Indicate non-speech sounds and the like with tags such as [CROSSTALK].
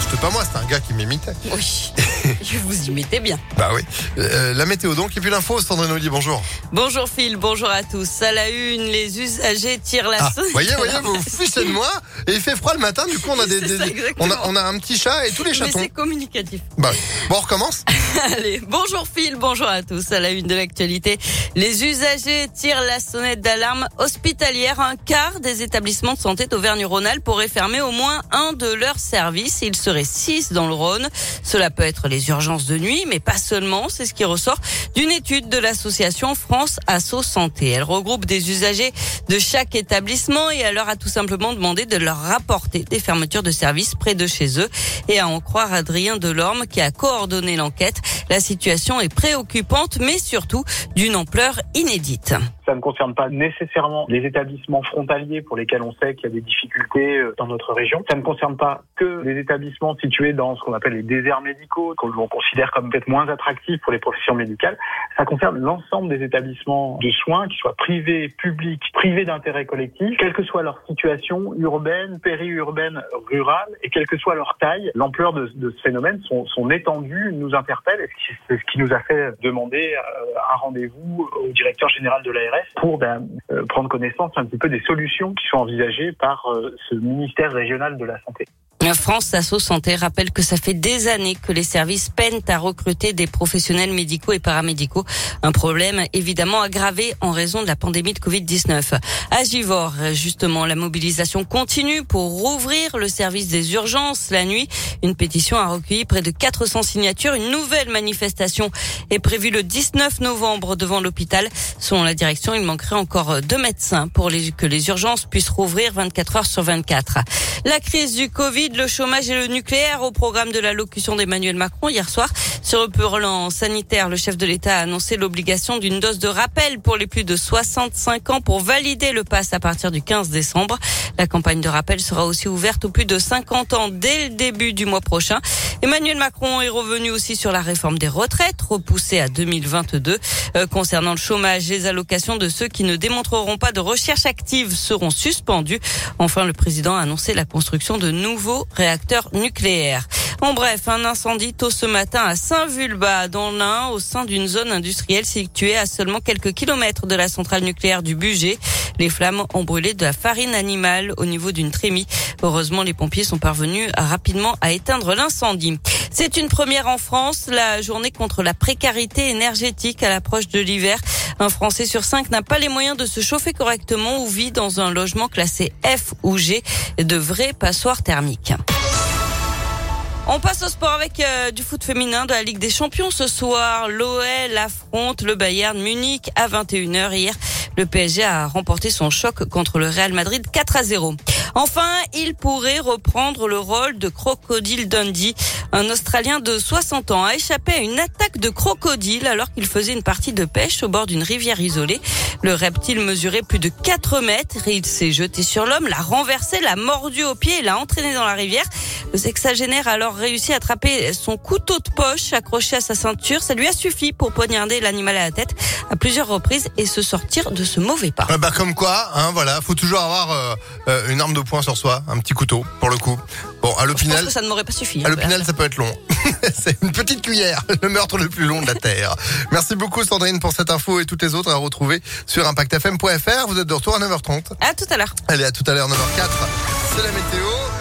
C'était pas moi, c'était un gars qui m'imitait. Oui, [LAUGHS] je vous imitez bien. Bah oui. Euh, la météo donc, et puis l'info, Sandrine Ollier, bonjour. Bonjour Phil, bonjour à tous. À la une, les usagers tirent la Ah, sonnette. voyez, voyez, vous vous [LAUGHS] fichez de moi, et il fait froid le matin, du coup on a des, C'est des- ça, des- exactement. on a, on a un petit chat et tous les Mais chatons. c'est communicatif. Bah, bon, on recommence [LAUGHS] Allez, bonjour Phil, bonjour à tous. À la une de l'actualité, les usagers tirent la sonnette d'alarme hospitalière. Un quart des établissements de santé d'Auvergne-Rhône-Alpes pourraient fermer au moins un de leurs services. Serait six dans le Rhône. Cela peut être les urgences de nuit, mais pas seulement. C'est ce qui ressort d'une étude de l'association France Asso Santé. Elle regroupe des usagers de chaque établissement et elle leur a tout simplement demandé de leur rapporter des fermetures de services près de chez eux. Et à en croire Adrien Delorme qui a coordonné l'enquête, la situation est préoccupante, mais surtout d'une ampleur inédite. Ça ne concerne pas nécessairement les établissements frontaliers pour lesquels on sait qu'il y a des difficultés euh, dans notre région. Ça ne concerne pas que les établissements situés dans ce qu'on appelle les déserts médicaux, que l'on considère comme peut-être moins attractifs pour les professions médicales. Ça concerne l'ensemble des établissements de soins, qu'ils soient privés, publics, privés d'intérêt collectif, quelle que soit leur situation urbaine, périurbaine, rurale, et quelle que soit leur taille, l'ampleur de, ce phénomène, son, étendue nous interpelle, c'est ce qui nous a fait demander euh, un rendez-vous au directeur général de l'ARS pour ben, euh, prendre connaissance un petit peu des solutions qui sont envisagées par euh, ce ministère régional de la santé. France Asso Santé rappelle que ça fait des années que les services peinent à recruter des professionnels médicaux et paramédicaux. Un problème évidemment aggravé en raison de la pandémie de Covid-19. À Givors, justement, la mobilisation continue pour rouvrir le service des urgences la nuit. Une pétition a recueilli près de 400 signatures. Une nouvelle manifestation est prévue le 19 novembre devant l'hôpital. Selon la direction, il manquerait encore deux médecins pour que les urgences puissent rouvrir 24 heures sur 24. La crise du Covid, le chômage et le nucléaire au programme de l'allocution d'Emmanuel Macron hier soir. Sur le plan sanitaire, le chef de l'État a annoncé l'obligation d'une dose de rappel pour les plus de 65 ans pour valider le pass à partir du 15 décembre. La campagne de rappel sera aussi ouverte aux plus de 50 ans dès le début du mois prochain. Emmanuel Macron est revenu aussi sur la réforme des retraites, repoussée à 2022. Euh, concernant le chômage, les allocations de ceux qui ne démontreront pas de recherche active seront suspendues. Enfin, le président a annoncé la construction de nouveaux réacteurs nucléaires. En bref, un incendie tôt ce matin à Saint-Vulbas, dans l'Ain, au sein d'une zone industrielle située à seulement quelques kilomètres de la centrale nucléaire du Bugey. Les flammes ont brûlé de la farine animale au niveau d'une trémie. Heureusement, les pompiers sont parvenus rapidement à éteindre l'incendie. C'est une première en France, la journée contre la précarité énergétique à l'approche de l'hiver. Un Français sur cinq n'a pas les moyens de se chauffer correctement ou vit dans un logement classé F ou G, de vraies passoires thermiques. On passe au sport avec euh, du foot féminin de la Ligue des Champions ce soir. L'OL affronte le Bayern Munich à 21h hier. Le PSG a remporté son choc contre le Real Madrid 4 à 0. Enfin, il pourrait reprendre le rôle de Crocodile Dundee. Un Australien de 60 ans a échappé à une attaque de crocodile alors qu'il faisait une partie de pêche au bord d'une rivière isolée. Le reptile mesurait plus de 4 mètres il s'est jeté sur l'homme, l'a renversé, l'a mordu au pied et l'a entraîné dans la rivière. Le sexagénaire a alors réussi à attraper son couteau de poche accroché à sa ceinture. Ça lui a suffi pour poignarder l'animal à la tête à plusieurs reprises et se sortir de ce mauvais pas. Bah comme quoi, hein, voilà, faut toujours avoir euh, euh, une arme de poing sur soi, un petit couteau pour le coup. Bon, à Je pense l'hôpital, que ça ne m'aurait pas suffi. à hein. l'hôpital ça peut être long. [LAUGHS] C'est une petite cuillère, [LAUGHS] le meurtre le plus long de la terre. Merci beaucoup Sandrine pour cette info et toutes les autres à retrouver sur impactfm.fr. Vous êtes de retour à 9h30. À tout à l'heure. Allez, à tout à l'heure 9h04. C'est la météo.